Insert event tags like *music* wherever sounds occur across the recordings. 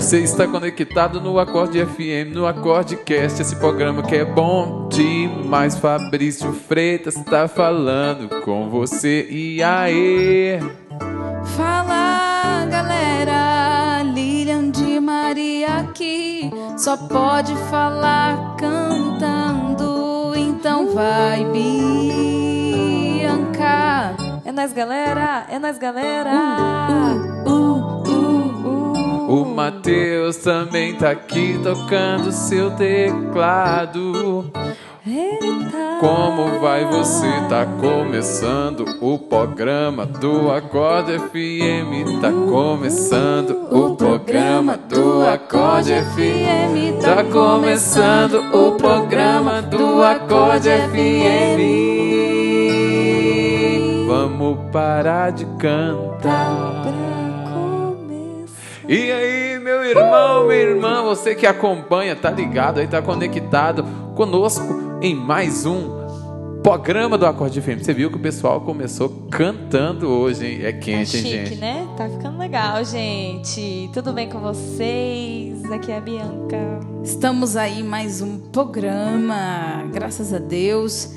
Você está conectado no Acorde FM, no Acorde Cast, esse programa que é bom demais. Fabrício Freitas está falando com você. E aí? Fala galera, Lilian de Maria aqui. Só pode falar cantando, então vai, Bianca. É nós, galera! É nós, galera! Uh, uh, uh. O Matheus também tá aqui tocando seu teclado. Eita. Como vai você? Tá começando o programa do Acorde FM. Tá começando o programa do Acorde FM. Tá começando o programa do Acorde FM. Vamos parar de cantar. E aí, meu irmão, minha irmã, você que acompanha, tá ligado aí, tá conectado conosco em mais um programa do Acorde FM. Você viu que o pessoal começou cantando hoje, hein? É Tá quente, hein, chique, gente? né? Tá ficando legal, gente. Tudo bem com vocês? Aqui é a Bianca. Estamos aí em mais um programa, graças a Deus.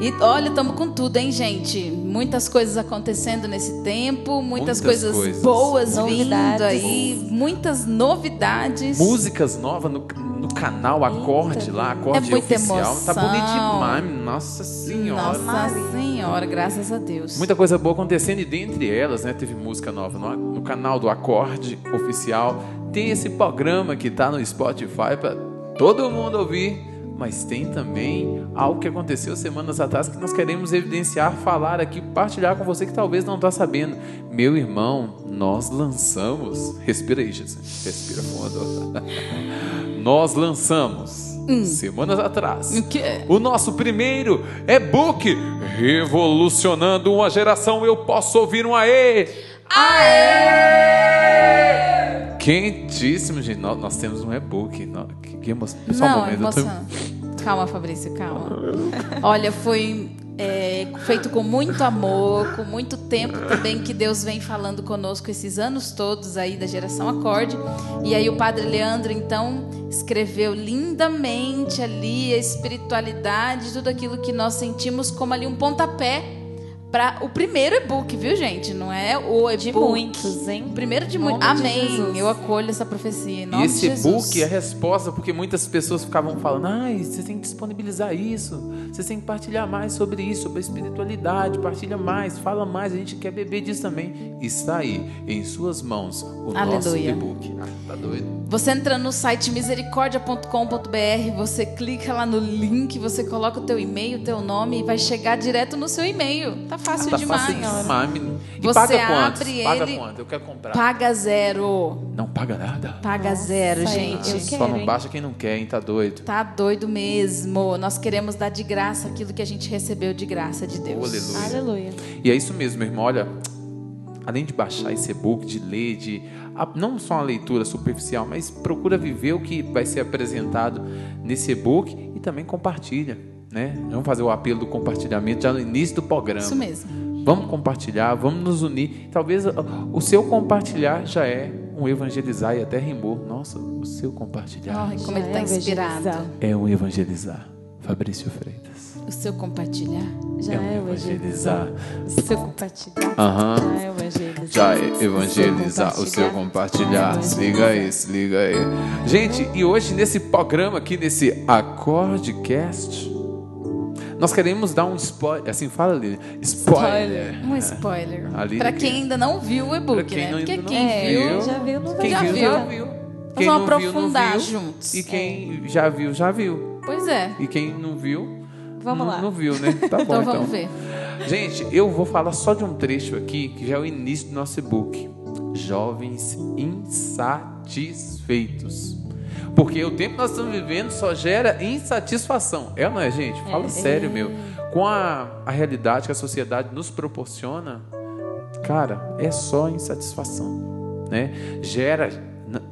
E olha, estamos com tudo, hein, gente? Muitas coisas acontecendo nesse tempo, muitas, Muitas coisas, coisas. boas vindo Novidades. aí, muitas novidades. Músicas novas no, no canal Acorde lá, Acorde É muita Oficial. Tá bonito emoção. demais, nossa senhora. Nossa Senhora, graças a Deus. Muita coisa boa acontecendo e dentre elas, né, teve música nova no, no canal do Acorde Oficial. Tem esse programa que tá no Spotify para todo mundo ouvir, mas tem também algo que aconteceu semanas atrás que nós queremos evidenciar, falar aqui, partilhar com você que talvez não está sabendo. Meu irmão, nós lançamos. Respira aí, Jesus. Respira fundo. *laughs* nós lançamos semanas atrás O quê? o nosso primeiro e-book Revolucionando uma geração. Eu posso ouvir um aê! Aê! Quentíssimo, gente. Nós, nós temos um e-book. Que, que emo... Só um Não, momento. eu tô-. Calma, Fabrício, calma. Olha, foi é, feito com muito amor, com muito tempo também que Deus vem falando conosco esses anos todos aí da geração Acorde. E aí o Padre Leandro, então, escreveu lindamente ali a espiritualidade, tudo aquilo que nós sentimos como ali um pontapé para o primeiro e-book, viu, gente? Não é o e-book. De muitos, hein? O primeiro de muitos. de Amém. Jesus. Eu acolho essa profecia. Em E esse de e-book é a resposta, porque muitas pessoas ficavam falando: ai, você tem que disponibilizar isso, você tem que partilhar mais sobre isso, sobre a espiritualidade, partilha mais, fala mais, a gente quer beber disso também. Está aí, em suas mãos, o nosso Aleluia. e-book. Ah, tá doido? Você entra no site misericordia.com.br, você clica lá no link, você coloca o teu e-mail, o teu nome e vai chegar direto no seu e-mail. Tá fácil Tá demais. fácil demais. E Você paga quanto? abre Paga ele- quanto? Eu quero comprar. Paga zero. Não paga nada. Paga Nossa, zero, eu gente. quero. Só não baixa quem não quer, hein? Tá doido. Tá doido mesmo. Nós queremos dar de graça aquilo que a gente recebeu de graça de Deus. Aleluia. Aleluia. E é isso mesmo, meu irmão. Olha, além de baixar esse e-book, de ler, de não só uma leitura superficial, mas procura viver o que vai ser apresentado nesse e-book e também compartilha, né? Vamos fazer o apelo do compartilhamento já no início do programa. Isso mesmo. Vamos compartilhar, vamos nos unir. Talvez o seu compartilhar já é um evangelizar e até rimou. Nossa, o seu compartilhar Ai, como ele tá é inspirado. evangelizar. é um evangelizar. Fabrício Freitas. O seu compartilhar. Já é é, um evangelizar. evangelizar. O seu compartilhar. Aham. Já é evangelizar. Já é evangelizar, o seu compartilhar. Se liga aí, se liga aí. Gente, e hoje nesse programa aqui, nesse Acordecast, nós queremos dar um spoiler. Assim fala ali, spoiler. Um spoiler. Pra que- quem ainda não viu o e-book, né? Porque quem É, viu. já viu, não Quem Já viu, já viu. Quem vamos não viu, aprofundar viu. juntos. E quem já viu, já viu. Pois é. E quem não viu, Vamos não, lá. não viu, né? *laughs* Tá bom, Então então. vamos ver. Gente, eu vou falar só de um trecho aqui, que já é o início do nosso e-book. Jovens insatisfeitos. Porque o tempo que nós estamos vivendo só gera insatisfação. É ou não é, gente? Fala É. sério, meu. Com a, a realidade que a sociedade nos proporciona, cara, é só insatisfação. Né? Gera,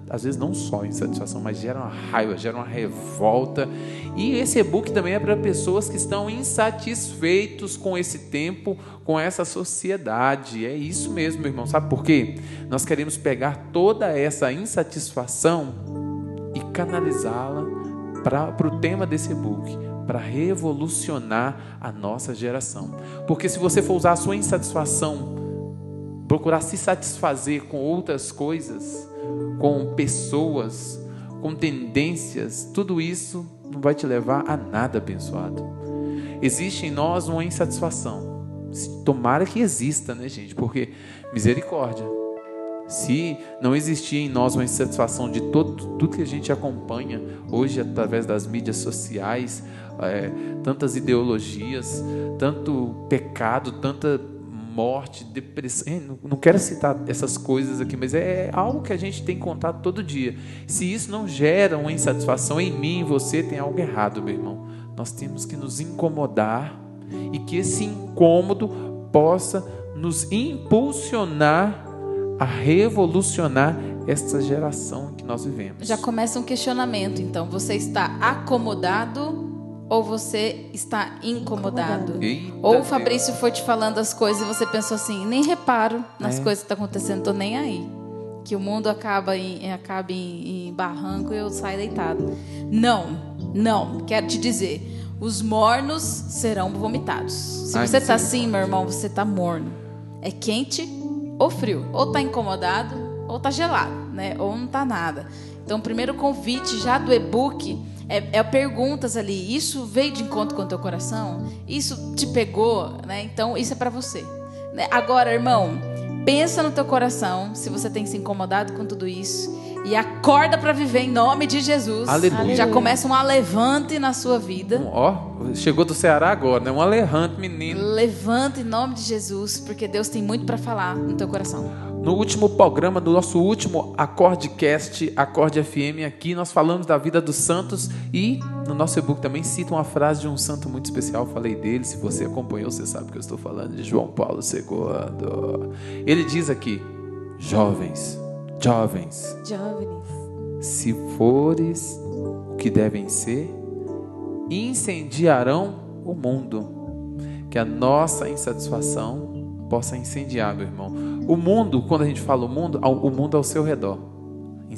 às vezes não só insatisfação, mas gera uma raiva, gera uma revolta. E esse e-book também é para pessoas que estão insatisfeitos com esse tempo, com essa sociedade. É isso mesmo, meu irmão. Sabe por quê? Nós queremos pegar toda essa insatisfação canalizá-la para o tema desse e-book, para revolucionar a nossa geração. Porque se você for usar a sua insatisfação, procurar se satisfazer com outras coisas, com pessoas, com tendências, tudo isso não vai te levar a nada abençoado. Existe em nós uma insatisfação. Tomara que exista, né, gente? Porque misericórdia. Se não existir em nós uma insatisfação de todo, tudo que a gente acompanha hoje através das mídias sociais, é, tantas ideologias, tanto pecado, tanta morte, depressão. Não, quero citar essas coisas aqui, mas é algo que a gente tem contato todo dia. Se isso não gera uma insatisfação em mim, em você, tem algo errado, meu irmão. Nós temos que nos incomodar e que esse incômodo possa nos impulsionar a revolucionar esta geração que nós vivemos. Já começa um questionamento, então. Você está acomodado ou você está incomodado? Eita Ou o Deus. Fabrício foi te falando as coisas e você pensou assim, nem reparo nas É. coisas que estão acontecendo, tô nem aí. Que o mundo acaba em, acaba em, em barranco e eu saio deitado. Não, não, quero te dizer. Os mornos serão vomitados. Se Ai, você tá misericórdia. assim, meu irmão, você tá morno. É quente ou frio. Ou tá incomodado ou tá gelado, né? Ou não tá nada. Então, o primeiro convite já do e-book é, é perguntas ali. Isso veio de encontro com o teu coração? Isso te pegou, né? Então, isso é para você. né? Agora, irmão, pensa no teu coração, se você tem se incomodado com tudo isso. E acorda para viver em nome de Jesus. Aleluia. Já começa um alevante na sua vida. Um, ó, chegou do Ceará agora, né? Um alerrante menino. Levanta em nome de Jesus, porque Deus tem muito para falar no teu coração. No último programa, no nosso último Acordecast, Acorde FM, aqui nós falamos da vida dos santos e no nosso e-book também cita uma frase de um santo muito especial, falei dele, se você acompanhou, você sabe que eu estou falando de João Paulo II. Ele diz aqui: Jovens, jovens, Jovens. se fores o que devem ser, incendiarão o mundo. Que a nossa insatisfação possa incendiar, meu irmão. O mundo, quando a gente fala o mundo, o mundo ao seu redor.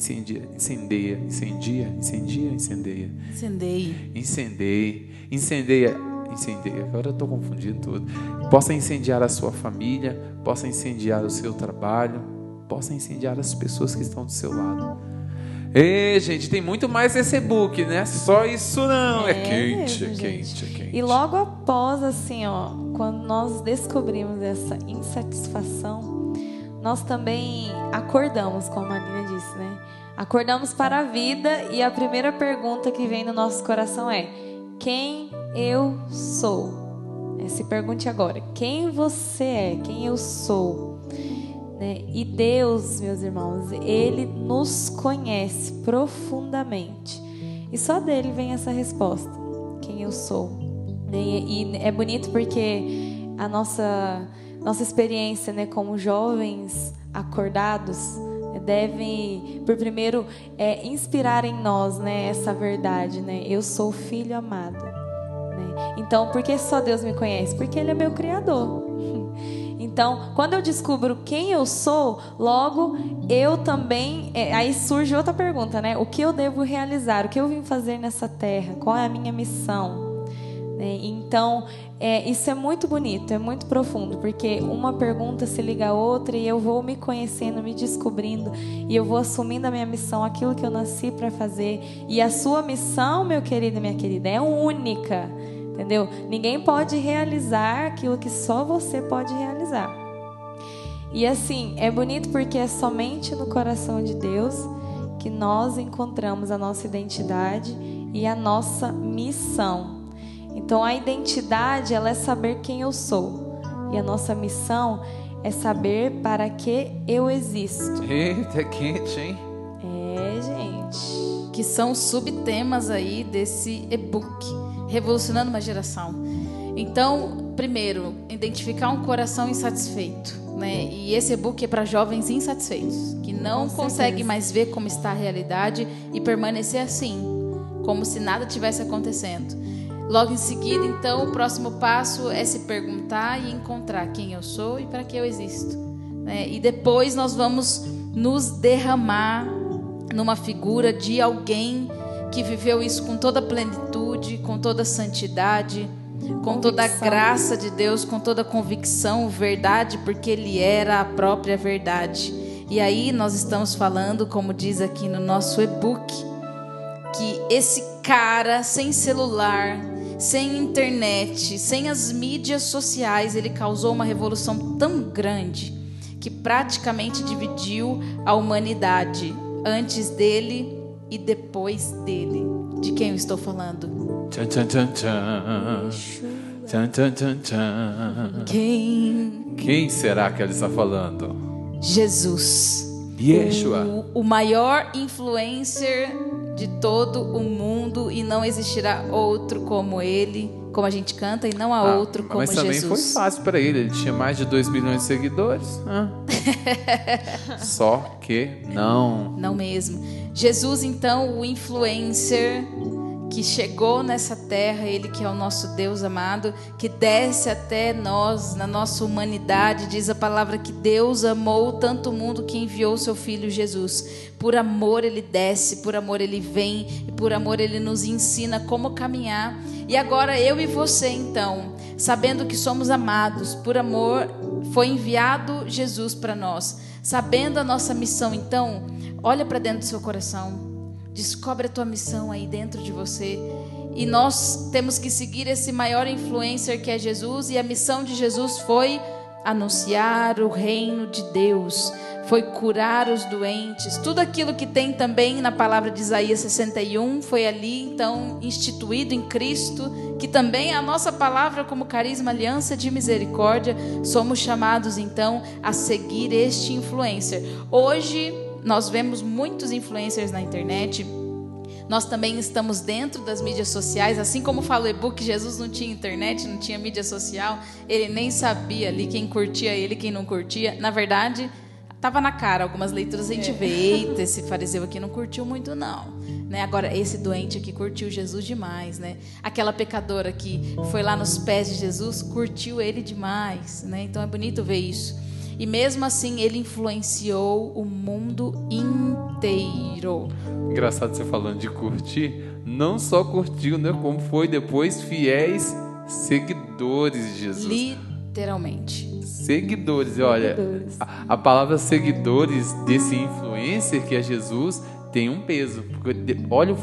Incendia, incendeia, incendia, incendia, incendeia. Incendeie. Incendeia, incendeia, incendeia. Agora eu estou confundindo tudo. Possa incendiar a sua família, possa incendiar o seu trabalho, possa incendiar as pessoas que estão do seu lado. Ei, gente, tem muito mais esse e-book, né? Só isso não. É, É quente, mesmo, é quente, é quente. E logo após, assim, ó, quando nós descobrimos essa insatisfação, nós também acordamos, como a Nina disse, né? Acordamos para a vida e a primeira pergunta que vem no nosso coração é: quem eu sou? É, Se pergunte agora: quem você é? Quem eu sou? Né? E Deus, meus irmãos, Ele nos conhece profundamente. E só dele vem essa resposta: quem eu sou. Né? E, é bonito porque a nossa, nossa experiência né, como jovens acordados né, deve, por primeiro, é, inspirar em nós né, essa verdade: né? eu sou filho amado. né? Então, por que só Deus me conhece? Porque Ele é meu Criador. *laughs* Então, quando eu descubro quem eu sou, logo eu também. é, aí surge outra pergunta, né? O que eu devo realizar? O que eu vim fazer nessa terra? Qual é a minha missão? Né? Então, é, isso é muito bonito, é muito profundo, porque uma pergunta se liga à outra e eu vou me conhecendo, me descobrindo e eu vou assumindo a minha missão, aquilo que eu nasci para fazer. E a sua missão, meu querido e minha querida, é única. Entendeu? Ninguém pode realizar aquilo que só você pode realizar. E assim, é bonito porque é somente no coração de Deus que nós encontramos a nossa identidade e a nossa missão. Então a identidade, ela é saber quem eu sou. E a nossa missão é saber para que eu existo. Eita, é quente, hein? É, gente. Que são subtemas aí desse e-book, Revolucionando uma Geração. Então, primeiro, identificar um coração insatisfeito. Né? E esse e-book é para jovens insatisfeitos, que não conseguem mais ver como está a realidade e permanecer assim, como se nada tivesse acontecendo. Logo em seguida, então, o próximo passo é se perguntar e encontrar quem eu sou e para que eu existo. Né? E depois nós vamos nos derramar numa figura de alguém que viveu isso com toda plenitude, com toda santidade, com toda a graça de Deus, com toda a convicção, verdade, porque Ele era a própria verdade. E aí nós estamos falando, como diz aqui no nosso e-book, que esse cara sem celular, sem internet, sem as mídias sociais, ele causou uma revolução tão grande que praticamente dividiu a humanidade antes dele e depois dele. De quem eu estou falando? Tchan, tchan, tchan, tchan. Tchan, tchan, tchan, tchan. Quem? Quem será que ela está falando? Jesus. Yeshua. O, o maior influencer de todo o mundo e não existirá outro como ele, como a gente canta, e não há Ah, outro como mas também Jesus. foi fácil para ele. Ele tinha mais de 2 milhões de seguidores. Hã? *laughs* Só que não. Não mesmo. Jesus, então, o influencer que chegou nessa terra, ele que é o nosso Deus amado, que desce até nós, na nossa humanidade, diz a palavra que Deus amou tanto o mundo que enviou seu filho Jesus. Por amor ele desce, por amor ele vem, e por amor ele nos ensina como caminhar. E agora eu e você, então, sabendo que somos amados, por amor foi enviado Jesus para nós. Sabendo a nossa missão, então, olha para dentro do seu coração. Descobre a tua missão aí dentro de você. E nós temos que seguir esse maior influencer que é Jesus. E a missão de Jesus foi anunciar o reino de Deus, foi curar os doentes. Tudo aquilo que tem também na palavra de Isaías 61 foi ali então instituído em Cristo, que também é a nossa palavra como carisma aliança de misericórdia. Somos chamados então a seguir este influencer. Hoje nós vemos muitos influencers na internet. Nós também estamos dentro das mídias sociais, assim como fala o e-book, Jesus não tinha internet, não tinha mídia social, ele nem sabia ali quem curtia ele, quem não curtia. Na verdade, estava na cara, algumas leituras a gente vê, eita, *laughs* esse fariseu aqui não curtiu muito não. Né? Agora, esse doente aqui curtiu Jesus demais, né? Aquela pecadora que foi lá nos pés de Jesus, curtiu ele demais, né? Então é bonito ver isso. E mesmo assim, ele influenciou o mundo inteiro. Engraçado você falando de curtir. Não só curtiu, né? Como foi depois fiéis seguidores de Jesus. Literalmente. Seguidores, olha, Seguidores. a, a palavra seguidores desse influencer que é Jesus tem um peso. Porque olha,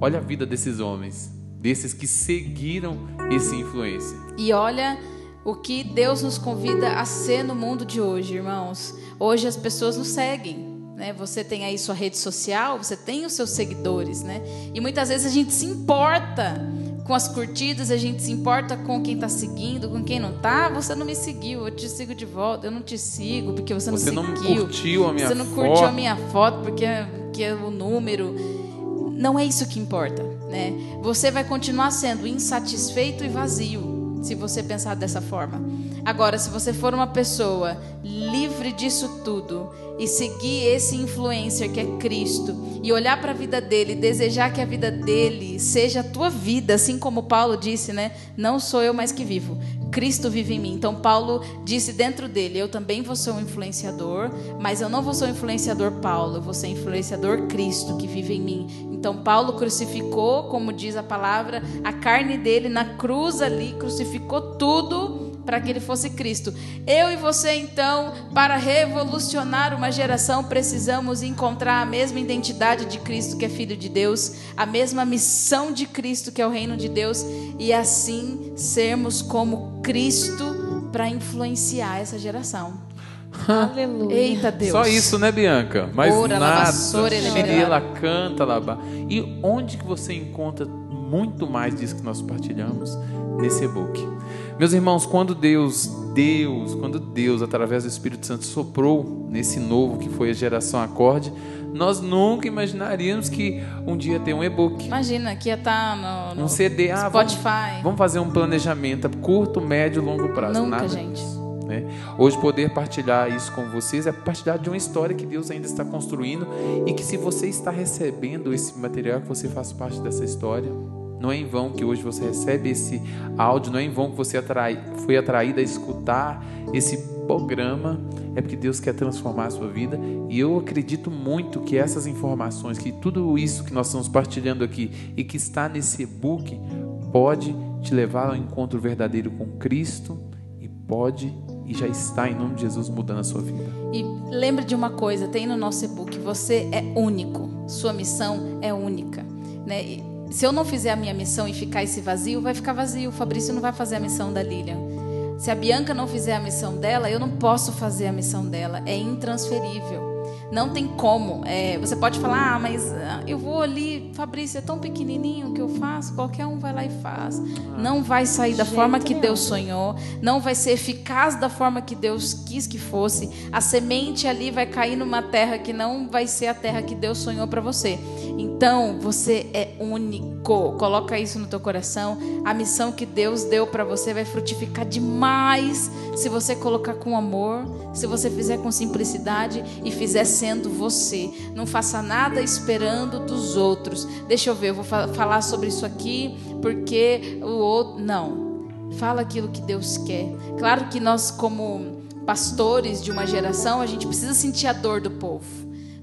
olha a vida desses homens, desses que seguiram esse influencer. E olha o que Deus nos convida a ser no mundo de hoje, irmãos. Hoje as pessoas nos seguem. Né? Você tem aí sua rede social, você tem os seus seguidores, né? E muitas vezes a gente se importa com as curtidas, a gente se importa com quem está seguindo, com quem não tá. Você não me seguiu, eu te sigo de volta. Eu não te sigo porque você não Você não seguiu. curtiu a minha Você não foto. curtiu a minha foto porque que é o número. Não é isso que importa, né? Você vai continuar sendo insatisfeito e vazio se você pensar dessa forma. Agora, se você for uma pessoa livre disso tudo e seguir esse influencer que é Cristo e olhar para a vida dele, desejar que a vida dele seja a tua vida, assim como Paulo disse, né? Não sou eu mais que vivo, Cristo vive em mim. Então Paulo disse dentro dele, eu também vou ser um influenciador, mas eu não vou ser um influenciador Paulo, eu vou ser influenciador Cristo que vive em mim. Então Paulo crucificou, como diz a palavra, a carne dele na cruz ali, crucificou tudo para que ele fosse Cristo. Eu e você, então, para revolucionar uma geração, precisamos encontrar a mesma identidade de Cristo, que é Filho de Deus, a mesma missão de Cristo, que é o reino de Deus, e assim sermos como Cristo para influenciar essa geração. Aleluia. Eita Deus. Só isso, né, Bianca? Mas Ora, nada. Xirila canta, laba. E onde que você encontra muito mais disso que nós partilhamos? Nesse e-book. Meus irmãos, quando Deus, Deus, quando Deus, através do Espírito Santo, soprou nesse novo que foi a geração acorde, Nós nunca imaginaríamos que um dia ter um e-book. Imagina que ia estar no, no um CD, ah, Spotify. Vamos, vamos, fazer um planejamento a curto, médio, longo prazo. Nunca, Nada gente. Disso, né? Hoje poder partilhar isso com vocês é partilhar de uma história que Deus ainda está construindo e que se você está recebendo esse material, que você faz parte dessa história. Não é em vão que hoje você recebe esse áudio, não é em vão que você atrai, foi atraído a escutar esse programa, é porque Deus quer transformar a sua vida. E eu acredito muito que essas informações, que tudo isso que nós estamos partilhando aqui e que está nesse e-book, pode te levar ao encontro verdadeiro com Cristo e pode e já está em nome de Jesus mudando a sua vida. E lembre de uma coisa, tem no nosso e-book, você é único, sua missão é única, né? Se eu não fizer a minha missão e ficar esse vazio, vai ficar vazio. O Fabrício não vai fazer a missão da Lilian. Se a Bianca não fizer a missão dela, eu não posso fazer a missão dela. É intransferível. Não tem como. É, você pode falar, ah, mas ah, eu vou ali, Fabrício, é tão pequenininho que eu faço, qualquer um vai lá e faz. Não vai sair da forma que Deus sonhou, não vai ser eficaz da forma que Deus quis que fosse. A semente ali vai cair numa terra que não vai ser a terra que Deus sonhou para você. Então, você é único. Coloca isso no teu coração. A missão que Deus deu para você vai frutificar demais se você colocar com amor, se você fizer com simplicidade e fizer sendo você. Não faça nada esperando dos outros. Deixa eu ver, eu vou falar sobre isso aqui porque o outro. Não. Fala aquilo que Deus quer. Claro que nós, como pastores de uma geração, a gente precisa sentir a dor do povo.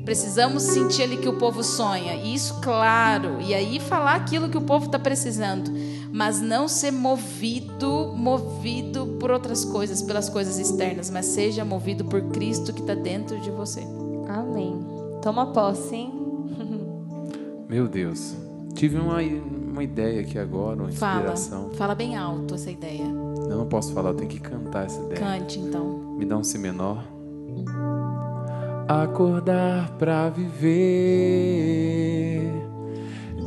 Precisamos sentir ali que o povo sonha. Isso, claro. E aí falar aquilo que o povo está precisando. Mas não ser movido, movido por outras coisas, pelas coisas externas. Mas seja movido por Cristo que está dentro de você. Amém. Toma posse, hein? *laughs* Meu Deus. Tive uma, uma ideia aqui agora, uma inspiração. Fala, fala bem alto essa ideia. Eu não posso falar, eu tenho que cantar essa ideia. Cante então. Me dá um si menor acordar para viver,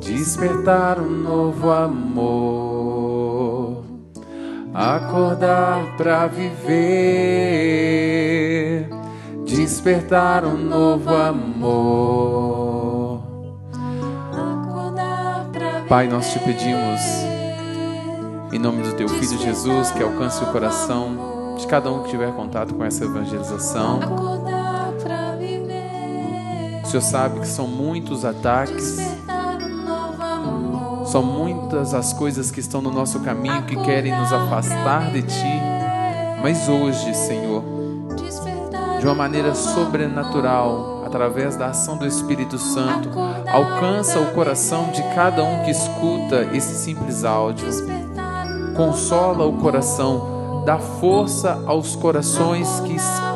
despertar um novo amor, acordar para viver, despertar um novo amor. Pai, nós te pedimos, em nome do teu filho Jesus, que alcance o coração de cada um que tiver contato com essa evangelização Senhor sabe que são muitos ataques, são muitas as coisas que estão no nosso caminho que querem nos afastar de Ti. Mas hoje, Senhor, de uma maneira sobrenatural, através da ação do Espírito Santo, alcança o coração de cada um que escuta esse simples áudio. Consola o coração, dá força aos corações que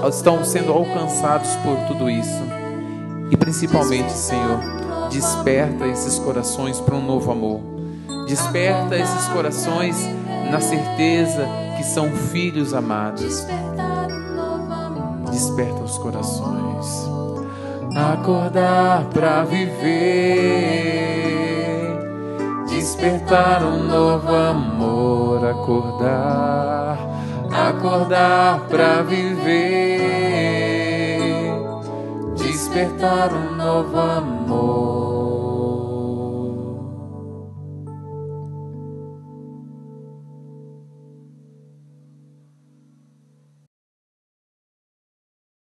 estão sendo alcançados por tudo isso. E principalmente, Senhor, desperta esses corações para um novo amor. Desperta esses corações na certeza que são filhos amados. Desperta os corações. Acordar para viver. Despertar um novo amor. Acordar. Acordar para viver despertar um novo amor.